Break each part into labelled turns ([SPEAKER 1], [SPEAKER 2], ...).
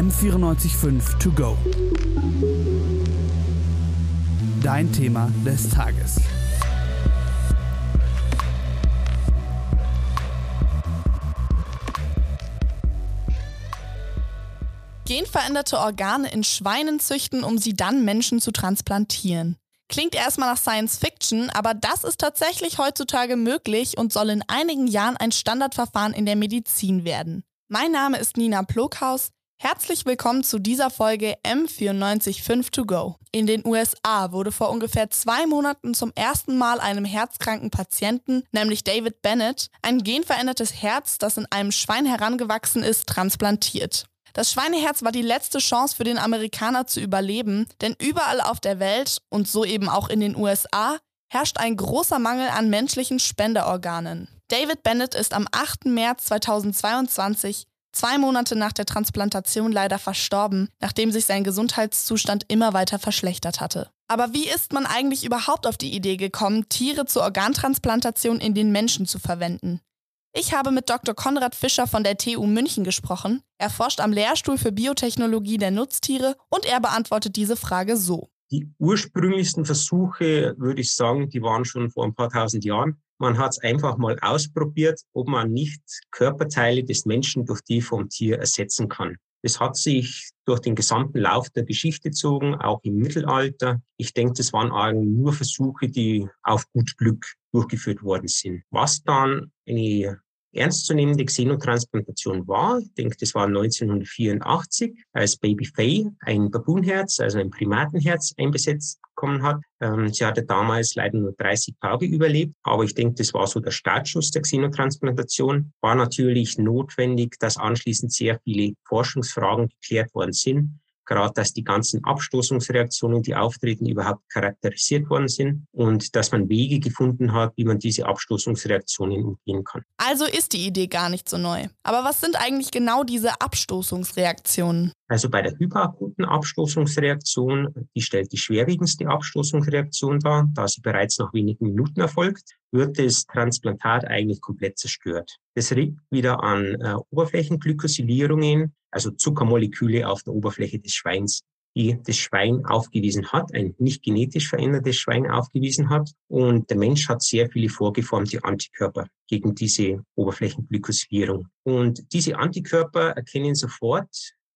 [SPEAKER 1] M945 To Go. Dein Thema des Tages.
[SPEAKER 2] Genveränderte Organe in Schweinen züchten, um sie dann Menschen zu transplantieren. Klingt erstmal nach Science Fiction, aber das ist tatsächlich heutzutage möglich und soll in einigen Jahren ein Standardverfahren in der Medizin werden. Mein Name ist Nina Ploghaus. Herzlich willkommen zu dieser Folge M945 To Go. In den USA wurde vor ungefähr zwei Monaten zum ersten Mal einem herzkranken Patienten, nämlich David Bennett, ein genverändertes Herz, das in einem Schwein herangewachsen ist, transplantiert. Das Schweineherz war die letzte Chance für den Amerikaner zu überleben, denn überall auf der Welt und so eben auch in den USA herrscht ein großer Mangel an menschlichen Spenderorganen. David Bennett ist am 8. März 2022, zwei Monate nach der Transplantation, leider verstorben, nachdem sich sein Gesundheitszustand immer weiter verschlechtert hatte. Aber wie ist man eigentlich überhaupt auf die Idee gekommen, Tiere zur Organtransplantation in den Menschen zu verwenden? Ich habe mit Dr. Konrad Fischer von der TU München gesprochen. Er forscht am Lehrstuhl für Biotechnologie der Nutztiere und er beantwortet diese Frage so.
[SPEAKER 3] Die ursprünglichsten Versuche, würde ich sagen, die waren schon vor ein paar tausend Jahren. Man hat es einfach mal ausprobiert, ob man nicht Körperteile des Menschen durch die vom Tier ersetzen kann. Das hat sich durch den gesamten Lauf der Geschichte gezogen, auch im Mittelalter. Ich denke, das waren eigentlich nur Versuche, die auf gut Glück durchgeführt worden sind. Was dann eine ernstzunehmende Xenotransplantation war. Ich denke, das war 1984, als Baby Faye ein Baboonherz, also ein Primatenherz einbesetzt bekommen hat. Ähm, sie hatte damals leider nur 30 Tage überlebt, aber ich denke, das war so der Startschuss der Xenotransplantation. War natürlich notwendig, dass anschließend sehr viele Forschungsfragen geklärt worden sind gerade dass die ganzen Abstoßungsreaktionen, die auftreten, überhaupt charakterisiert worden sind und dass man Wege gefunden hat, wie man diese Abstoßungsreaktionen umgehen kann.
[SPEAKER 2] Also ist die Idee gar nicht so neu. Aber was sind eigentlich genau diese Abstoßungsreaktionen?
[SPEAKER 3] Also bei der hyperakuten Abstoßungsreaktion, die stellt die schwerwiegendste Abstoßungsreaktion dar, da sie bereits nach wenigen Minuten erfolgt, wird das Transplantat eigentlich komplett zerstört. Das liegt wieder an äh, Oberflächenglykosylierungen, also Zuckermoleküle auf der Oberfläche des Schweins, die das Schwein aufgewiesen hat, ein nicht genetisch verändertes Schwein aufgewiesen hat. Und der Mensch hat sehr viele vorgeformte Antikörper gegen diese Oberflächenglykosylierung. Und diese Antikörper erkennen sofort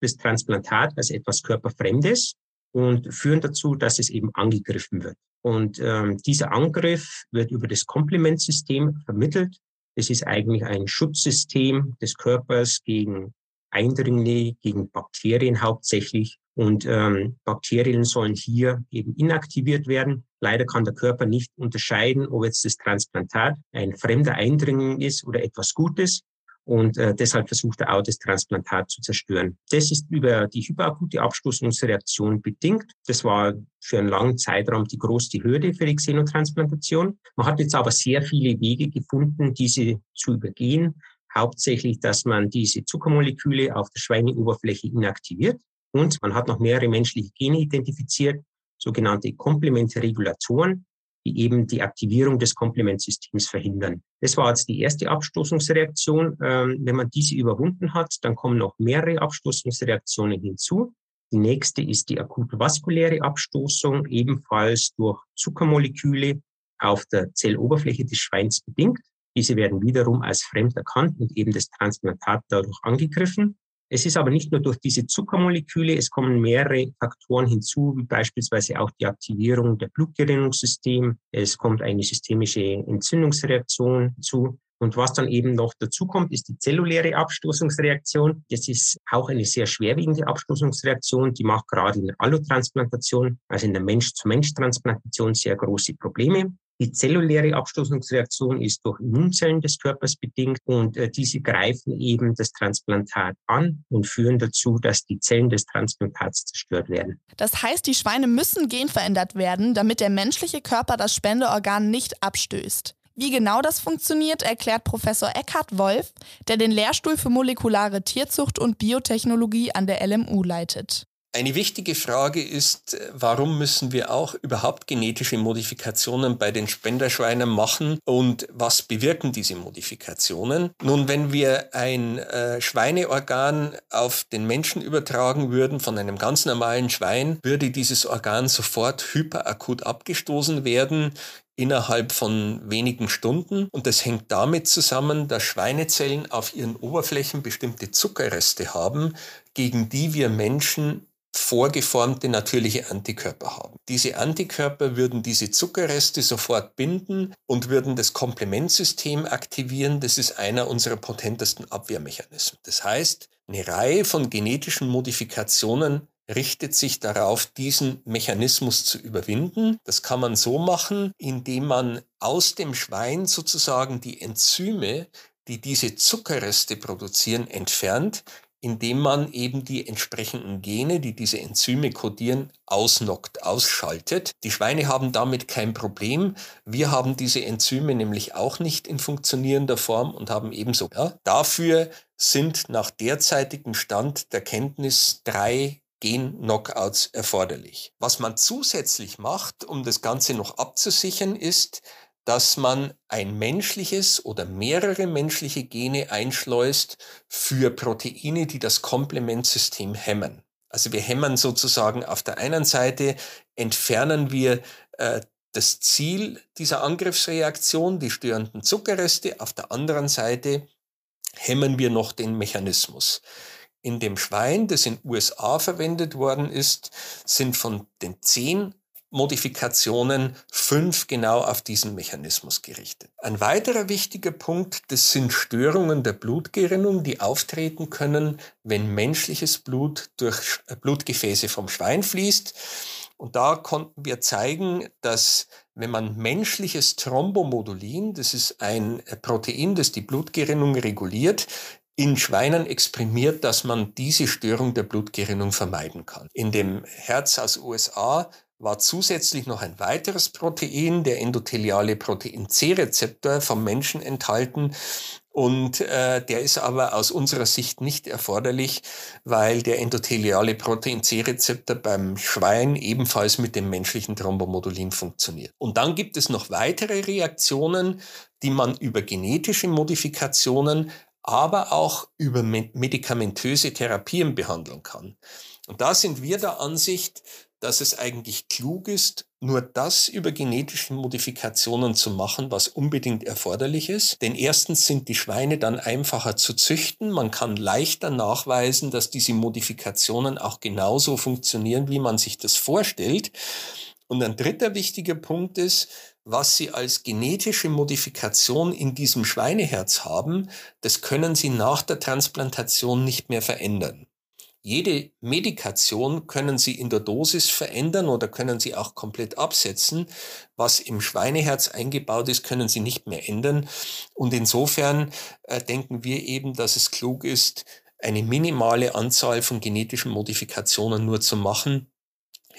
[SPEAKER 3] das Transplantat als etwas Körperfremdes und führen dazu, dass es eben angegriffen wird. Und ähm, dieser Angriff wird über das Komplementsystem vermittelt. Es ist eigentlich ein Schutzsystem des Körpers gegen Eindringlinge, gegen Bakterien hauptsächlich. Und ähm, Bakterien sollen hier eben inaktiviert werden. Leider kann der Körper nicht unterscheiden, ob jetzt das Transplantat ein fremder Eindringling ist oder etwas Gutes und äh, deshalb versucht er auch das Transplantat zu zerstören. Das ist über die hyperakute Abstoßungsreaktion bedingt. Das war für einen langen Zeitraum die größte Hürde für die Xenotransplantation. Man hat jetzt aber sehr viele Wege gefunden, diese zu übergehen. Hauptsächlich, dass man diese Zuckermoleküle auf der Schweineoberfläche inaktiviert. Und man hat noch mehrere menschliche Gene identifiziert, sogenannte Komplementregulatoren, die eben die Aktivierung des Komplementsystems verhindern. Das war jetzt die erste Abstoßungsreaktion. Ähm, wenn man diese überwunden hat, dann kommen noch mehrere Abstoßungsreaktionen hinzu. Die nächste ist die akute vaskuläre Abstoßung, ebenfalls durch Zuckermoleküle auf der Zelloberfläche des Schweins bedingt. Diese werden wiederum als fremd erkannt und eben das Transplantat dadurch angegriffen. Es ist aber nicht nur durch diese Zuckermoleküle, es kommen mehrere Faktoren hinzu, wie beispielsweise auch die Aktivierung der Blutgerinnungssystem. Es kommt eine systemische Entzündungsreaktion hinzu. Und was dann eben noch dazu kommt, ist die zelluläre Abstoßungsreaktion. Das ist auch eine sehr schwerwiegende Abstoßungsreaktion. Die macht gerade in der Allotransplantation, also in der Mensch-zu-Mensch-Transplantation sehr große Probleme. Die zelluläre Abstoßungsreaktion ist durch Immunzellen des Körpers bedingt und äh, diese greifen eben das Transplantat an und führen dazu, dass die Zellen des Transplantats zerstört werden.
[SPEAKER 2] Das heißt, die Schweine müssen genverändert werden, damit der menschliche Körper das Spendeorgan nicht abstößt. Wie genau das funktioniert, erklärt Professor Eckhard Wolf, der den Lehrstuhl für molekulare Tierzucht und Biotechnologie an der LMU leitet.
[SPEAKER 4] Eine wichtige Frage ist, warum müssen wir auch überhaupt genetische Modifikationen bei den Spenderschweinen machen und was bewirken diese Modifikationen? Nun, wenn wir ein äh, Schweineorgan auf den Menschen übertragen würden von einem ganz normalen Schwein, würde dieses Organ sofort hyperakut abgestoßen werden innerhalb von wenigen Stunden. Und das hängt damit zusammen, dass Schweinezellen auf ihren Oberflächen bestimmte Zuckerreste haben, gegen die wir Menschen vorgeformte natürliche Antikörper haben. Diese Antikörper würden diese Zuckerreste sofort binden und würden das Komplementsystem aktivieren. Das ist einer unserer potentesten Abwehrmechanismen. Das heißt, eine Reihe von genetischen Modifikationen richtet sich darauf, diesen Mechanismus zu überwinden. Das kann man so machen, indem man aus dem Schwein sozusagen die Enzyme, die diese Zuckerreste produzieren, entfernt, indem man eben die entsprechenden Gene, die diese Enzyme kodieren, ausnockt, ausschaltet. Die Schweine haben damit kein Problem. Wir haben diese Enzyme nämlich auch nicht in funktionierender Form und haben ebenso. Ja, dafür sind nach derzeitigem Stand der Kenntnis drei Gen-Knockouts erforderlich. Was man zusätzlich macht, um das Ganze noch abzusichern, ist, dass man ein menschliches oder mehrere menschliche Gene einschleust für Proteine, die das Komplementsystem hemmen. Also wir hemmen sozusagen auf der einen Seite, entfernen wir äh, das Ziel dieser Angriffsreaktion, die störenden Zuckerreste, auf der anderen Seite hemmen wir noch den Mechanismus. In dem Schwein, das in USA verwendet worden ist, sind von den zehn Modifikationen fünf genau auf diesen Mechanismus gerichtet. Ein weiterer wichtiger Punkt, das sind Störungen der Blutgerinnung, die auftreten können, wenn menschliches Blut durch Blutgefäße vom Schwein fließt. Und da konnten wir zeigen, dass wenn man menschliches Thrombomodulin, das ist ein Protein, das die Blutgerinnung reguliert, in Schweinen exprimiert, dass man diese Störung der Blutgerinnung vermeiden kann. In dem Herz aus USA war zusätzlich noch ein weiteres Protein, der endotheliale Protein C-Rezeptor vom Menschen enthalten. Und äh, der ist aber aus unserer Sicht nicht erforderlich, weil der endotheliale Protein C-Rezeptor beim Schwein ebenfalls mit dem menschlichen Thrombomodulin funktioniert. Und dann gibt es noch weitere Reaktionen, die man über genetische Modifikationen, aber auch über medikamentöse Therapien behandeln kann. Und da sind wir der Ansicht, dass es eigentlich klug ist, nur das über genetische Modifikationen zu machen, was unbedingt erforderlich ist. Denn erstens sind die Schweine dann einfacher zu züchten. Man kann leichter nachweisen, dass diese Modifikationen auch genauso funktionieren, wie man sich das vorstellt. Und ein dritter wichtiger Punkt ist, was Sie als genetische Modifikation in diesem Schweineherz haben, das können Sie nach der Transplantation nicht mehr verändern. Jede Medikation können Sie in der Dosis verändern oder können Sie auch komplett absetzen. Was im Schweineherz eingebaut ist, können Sie nicht mehr ändern. Und insofern äh, denken wir eben, dass es klug ist, eine minimale Anzahl von genetischen Modifikationen nur zu machen.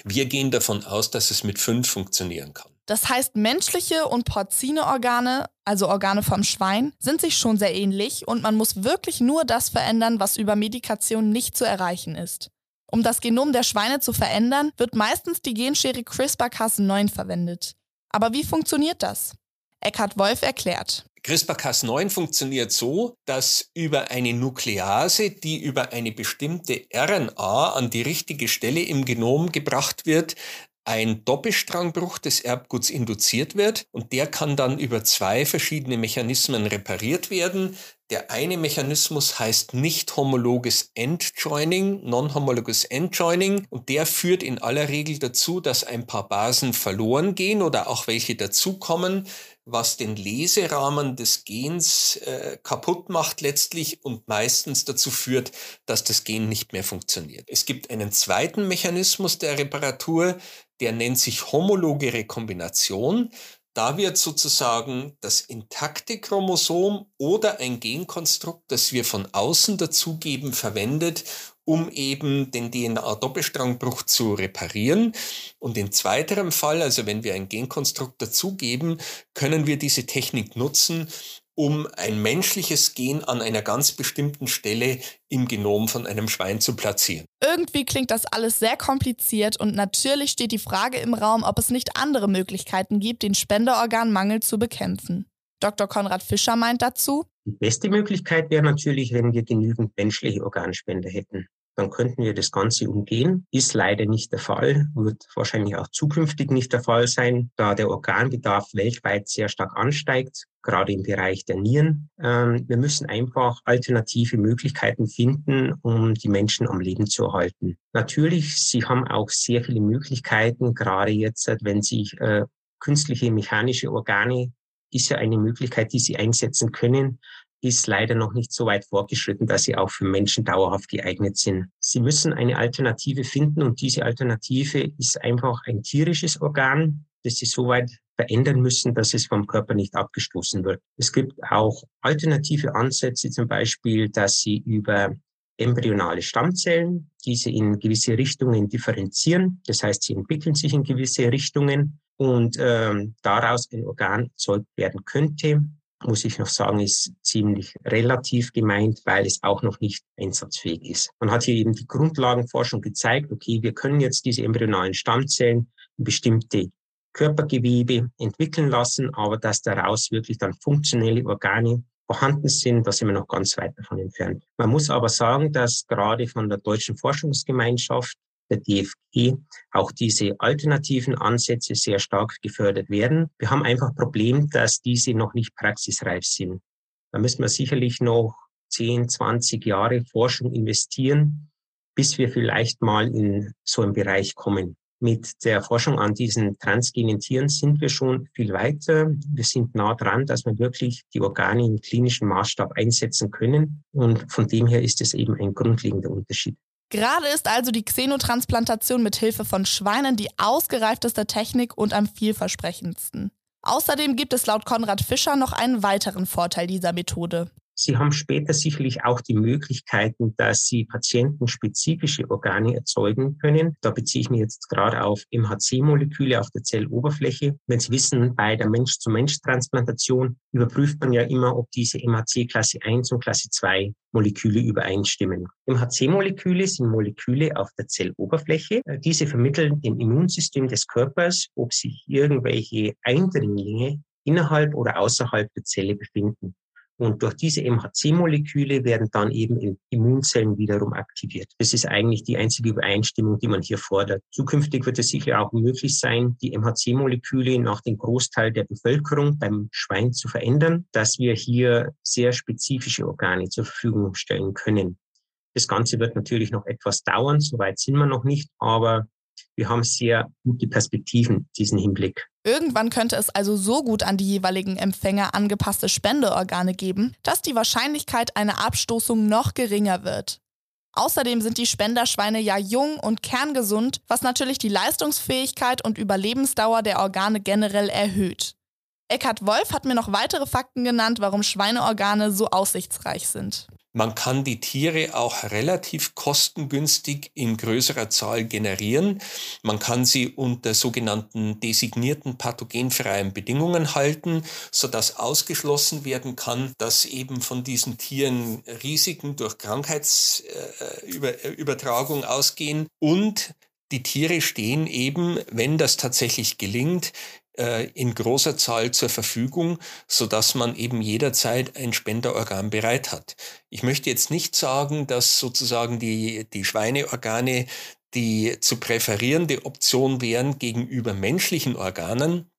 [SPEAKER 4] Wir gehen davon aus, dass es mit fünf funktionieren kann.
[SPEAKER 2] Das heißt, menschliche und Porzineorgane, also Organe vom Schwein, sind sich schon sehr ähnlich und man muss wirklich nur das verändern, was über Medikation nicht zu erreichen ist. Um das Genom der Schweine zu verändern, wird meistens die Genschere CRISPR-Cas9 verwendet. Aber wie funktioniert das? Eckhard Wolf erklärt.
[SPEAKER 4] CRISPR-Cas9 funktioniert so, dass über eine Nuklease, die über eine bestimmte RNA an die richtige Stelle im Genom gebracht wird, ein Doppelstrangbruch des Erbguts induziert wird und der kann dann über zwei verschiedene Mechanismen repariert werden. Der eine Mechanismus heißt nicht homologes Endjoining, non-homologes Endjoining und der führt in aller Regel dazu, dass ein paar Basen verloren gehen oder auch welche dazukommen, was den Leserahmen des Gens äh, kaputt macht letztlich und meistens dazu führt, dass das Gen nicht mehr funktioniert. Es gibt einen zweiten Mechanismus der Reparatur, der nennt sich homologe Rekombination. Da wird sozusagen das intakte Chromosom oder ein Genkonstrukt, das wir von außen dazugeben, verwendet, um eben den DNA-Doppelstrangbruch zu reparieren. Und in zweiterem Fall, also wenn wir ein Genkonstrukt dazugeben, können wir diese Technik nutzen, um ein menschliches Gen an einer ganz bestimmten Stelle im Genom von einem Schwein zu platzieren.
[SPEAKER 2] Irgendwie klingt das alles sehr kompliziert und natürlich steht die Frage im Raum, ob es nicht andere Möglichkeiten gibt, den Spenderorganmangel zu bekämpfen. Dr. Konrad Fischer meint dazu,
[SPEAKER 3] die beste Möglichkeit wäre natürlich, wenn wir genügend menschliche Organspender hätten dann könnten wir das Ganze umgehen. Ist leider nicht der Fall, wird wahrscheinlich auch zukünftig nicht der Fall sein, da der Organbedarf weltweit sehr stark ansteigt, gerade im Bereich der Nieren. Ähm, wir müssen einfach alternative Möglichkeiten finden, um die Menschen am Leben zu erhalten. Natürlich, sie haben auch sehr viele Möglichkeiten, gerade jetzt, wenn sich äh, künstliche mechanische Organe ist ja eine Möglichkeit, die sie einsetzen können ist leider noch nicht so weit fortgeschritten, dass sie auch für Menschen dauerhaft geeignet sind. Sie müssen eine Alternative finden und diese Alternative ist einfach ein tierisches Organ, das sie so weit verändern müssen, dass es vom Körper nicht abgestoßen wird. Es gibt auch alternative Ansätze, zum Beispiel, dass sie über embryonale Stammzellen, diese in gewisse Richtungen differenzieren. Das heißt, sie entwickeln sich in gewisse Richtungen und ähm, daraus ein Organ erzeugt werden könnte, muss ich noch sagen, ist ziemlich relativ gemeint, weil es auch noch nicht einsatzfähig ist. Man hat hier eben die Grundlagenforschung gezeigt, okay, wir können jetzt diese embryonalen Stammzellen in bestimmte Körpergewebe entwickeln lassen, aber dass daraus wirklich dann funktionelle Organe vorhanden sind, da sind wir noch ganz weit davon entfernt. Man muss aber sagen, dass gerade von der deutschen Forschungsgemeinschaft der DFG auch diese alternativen Ansätze sehr stark gefördert werden. Wir haben einfach Problem, dass diese noch nicht praxisreif sind. Da müssen wir sicherlich noch 10, 20 Jahre Forschung investieren, bis wir vielleicht mal in so einen Bereich kommen. Mit der Forschung an diesen transgenen Tieren sind wir schon viel weiter. Wir sind nah dran, dass wir wirklich die Organe im klinischen Maßstab einsetzen können. Und von dem her ist es eben ein grundlegender Unterschied.
[SPEAKER 2] Gerade ist also die Xenotransplantation mit Hilfe von Schweinen die ausgereifteste Technik und am vielversprechendsten. Außerdem gibt es laut Konrad Fischer noch einen weiteren Vorteil dieser Methode.
[SPEAKER 3] Sie haben später sicherlich auch die Möglichkeiten, dass Sie patientenspezifische Organe erzeugen können. Da beziehe ich mich jetzt gerade auf MHC-Moleküle auf der Zelloberfläche. Wenn Sie wissen, bei der Mensch-zu-Mensch-Transplantation überprüft man ja immer, ob diese MHC-Klasse 1 und Klasse 2 Moleküle übereinstimmen. MHC-Moleküle sind Moleküle auf der Zelloberfläche. Diese vermitteln dem Immunsystem des Körpers, ob sich irgendwelche Eindringlinge innerhalb oder außerhalb der Zelle befinden. Und durch diese MHC-Moleküle werden dann eben Immunzellen wiederum aktiviert. Das ist eigentlich die einzige Übereinstimmung, die man hier fordert. Zukünftig wird es sicher auch möglich sein, die MHC-Moleküle nach dem Großteil der Bevölkerung beim Schwein zu verändern, dass wir hier sehr spezifische Organe zur Verfügung stellen können. Das Ganze wird natürlich noch etwas dauern, soweit sind wir noch nicht, aber wir haben sehr gute Perspektiven diesen Hinblick.
[SPEAKER 2] Irgendwann könnte es also so gut an die jeweiligen Empfänger angepasste Spendeorgane geben, dass die Wahrscheinlichkeit einer Abstoßung noch geringer wird. Außerdem sind die Spenderschweine ja jung und kerngesund, was natürlich die Leistungsfähigkeit und Überlebensdauer der Organe generell erhöht. Eckhard Wolf hat mir noch weitere Fakten genannt, warum Schweineorgane so aussichtsreich sind.
[SPEAKER 4] Man kann die Tiere auch relativ kostengünstig in größerer Zahl generieren. Man kann sie unter sogenannten designierten pathogenfreien Bedingungen halten, sodass ausgeschlossen werden kann, dass eben von diesen Tieren Risiken durch Krankheitsübertragung ausgehen und die Tiere stehen eben, wenn das tatsächlich gelingt, äh, in großer Zahl zur Verfügung, so dass man eben jederzeit ein Spenderorgan bereit hat. Ich möchte jetzt nicht sagen, dass sozusagen die, die Schweineorgane die zu präferierende Option wären gegenüber menschlichen Organen,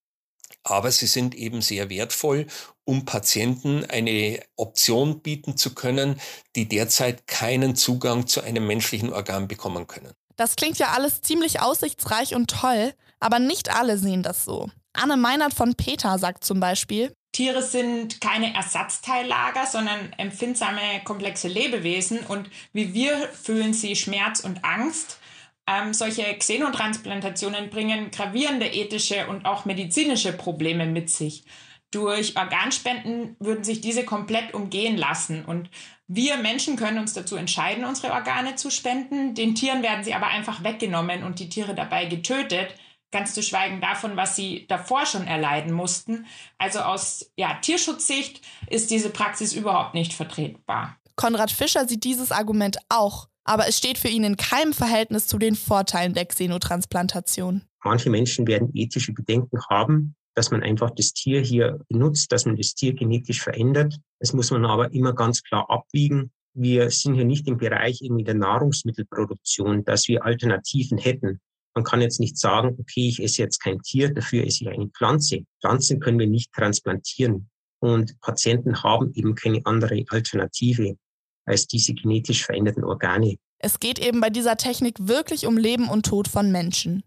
[SPEAKER 4] aber sie sind eben sehr wertvoll, um Patienten eine Option bieten zu können, die derzeit keinen Zugang zu einem menschlichen Organ bekommen können.
[SPEAKER 2] Das klingt ja alles ziemlich aussichtsreich und toll, aber nicht alle sehen das so. Anne Meinert von Peter sagt zum Beispiel,
[SPEAKER 5] Tiere sind keine Ersatzteillager, sondern empfindsame, komplexe Lebewesen und wie wir fühlen sie Schmerz und Angst. Ähm, solche Xenotransplantationen bringen gravierende ethische und auch medizinische Probleme mit sich. Durch Organspenden würden sich diese komplett umgehen lassen und wir Menschen können uns dazu entscheiden, unsere Organe zu spenden. Den Tieren werden sie aber einfach weggenommen und die Tiere dabei getötet ganz zu schweigen davon, was sie davor schon erleiden mussten. Also aus ja, Tierschutzsicht ist diese Praxis überhaupt nicht vertretbar.
[SPEAKER 2] Konrad Fischer sieht dieses Argument auch, aber es steht für ihn in keinem Verhältnis zu den Vorteilen der Xenotransplantation.
[SPEAKER 3] Manche Menschen werden ethische Bedenken haben, dass man einfach das Tier hier benutzt, dass man das Tier genetisch verändert. Das muss man aber immer ganz klar abwiegen. Wir sind hier nicht im Bereich irgendwie der Nahrungsmittelproduktion, dass wir Alternativen hätten. Man kann jetzt nicht sagen, okay, ich esse jetzt kein Tier, dafür esse ich eine Pflanze. Pflanzen können wir nicht transplantieren. Und Patienten haben eben keine andere Alternative als diese genetisch veränderten Organe.
[SPEAKER 2] Es geht eben bei dieser Technik wirklich um Leben und Tod von Menschen.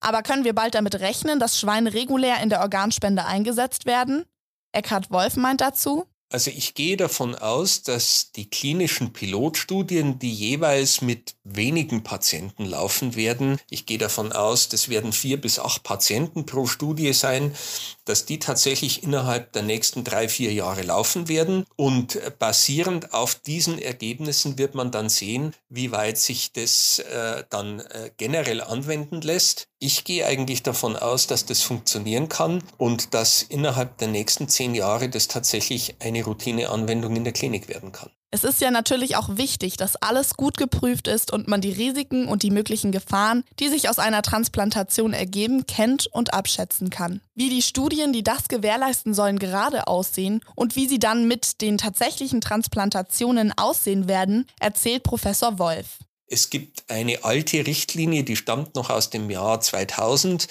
[SPEAKER 2] Aber können wir bald damit rechnen, dass Schweine regulär in der Organspende eingesetzt werden? Eckhard Wolf meint dazu.
[SPEAKER 4] Also ich gehe davon aus, dass die klinischen Pilotstudien, die jeweils mit wenigen Patienten laufen werden, ich gehe davon aus, das werden vier bis acht Patienten pro Studie sein, dass die tatsächlich innerhalb der nächsten drei, vier Jahre laufen werden. Und basierend auf diesen Ergebnissen wird man dann sehen, wie weit sich das äh, dann äh, generell anwenden lässt. Ich gehe eigentlich davon aus, dass das funktionieren kann und dass innerhalb der nächsten zehn Jahre das tatsächlich eine Routineanwendung in der Klinik werden kann.
[SPEAKER 2] Es ist ja natürlich auch wichtig, dass alles gut geprüft ist und man die Risiken und die möglichen Gefahren, die sich aus einer Transplantation ergeben, kennt und abschätzen kann. Wie die Studien, die das gewährleisten sollen, gerade aussehen und wie sie dann mit den tatsächlichen Transplantationen aussehen werden, erzählt Professor Wolf.
[SPEAKER 4] Es gibt eine alte Richtlinie, die stammt noch aus dem Jahr 2000,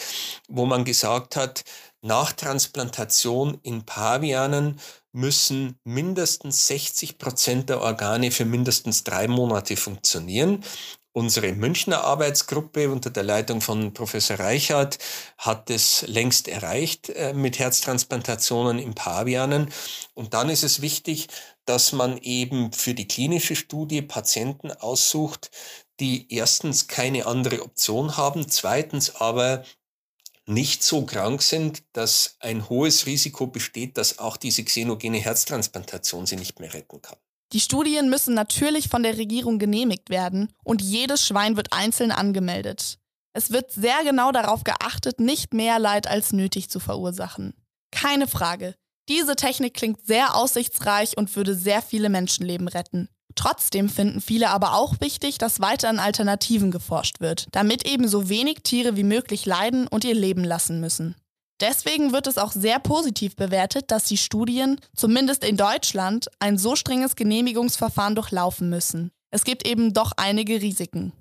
[SPEAKER 4] wo man gesagt hat, nach Transplantation in Pavianen müssen mindestens 60 Prozent der Organe für mindestens drei Monate funktionieren. Unsere Münchner Arbeitsgruppe unter der Leitung von Professor Reichert hat es längst erreicht äh, mit Herztransplantationen in Pavianen. Und dann ist es wichtig, dass man eben für die klinische Studie Patienten aussucht, die erstens keine andere Option haben, zweitens aber nicht so krank sind, dass ein hohes Risiko besteht, dass auch diese xenogene Herztransplantation sie nicht mehr retten kann.
[SPEAKER 2] Die Studien müssen natürlich von der Regierung genehmigt werden und jedes Schwein wird einzeln angemeldet. Es wird sehr genau darauf geachtet, nicht mehr Leid als nötig zu verursachen. Keine Frage. Diese Technik klingt sehr aussichtsreich und würde sehr viele Menschenleben retten. Trotzdem finden viele aber auch wichtig, dass weiter an Alternativen geforscht wird, damit eben so wenig Tiere wie möglich leiden und ihr Leben lassen müssen. Deswegen wird es auch sehr positiv bewertet, dass die Studien, zumindest in Deutschland, ein so strenges Genehmigungsverfahren durchlaufen müssen. Es gibt eben doch einige Risiken.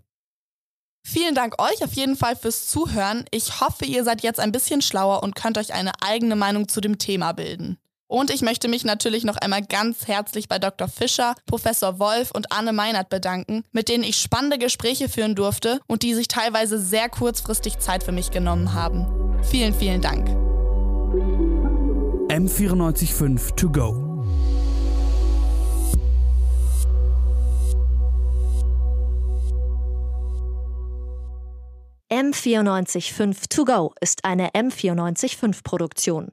[SPEAKER 2] Vielen Dank euch auf jeden Fall fürs Zuhören. Ich hoffe, ihr seid jetzt ein bisschen schlauer und könnt euch eine eigene Meinung zu dem Thema bilden. Und ich möchte mich natürlich noch einmal ganz herzlich bei Dr. Fischer, Professor Wolf und Anne Meinert bedanken, mit denen ich spannende Gespräche führen durfte und die sich teilweise sehr kurzfristig Zeit für mich genommen haben. Vielen, vielen Dank.
[SPEAKER 1] M945 to go.
[SPEAKER 6] M945 to go ist eine M945 Produktion.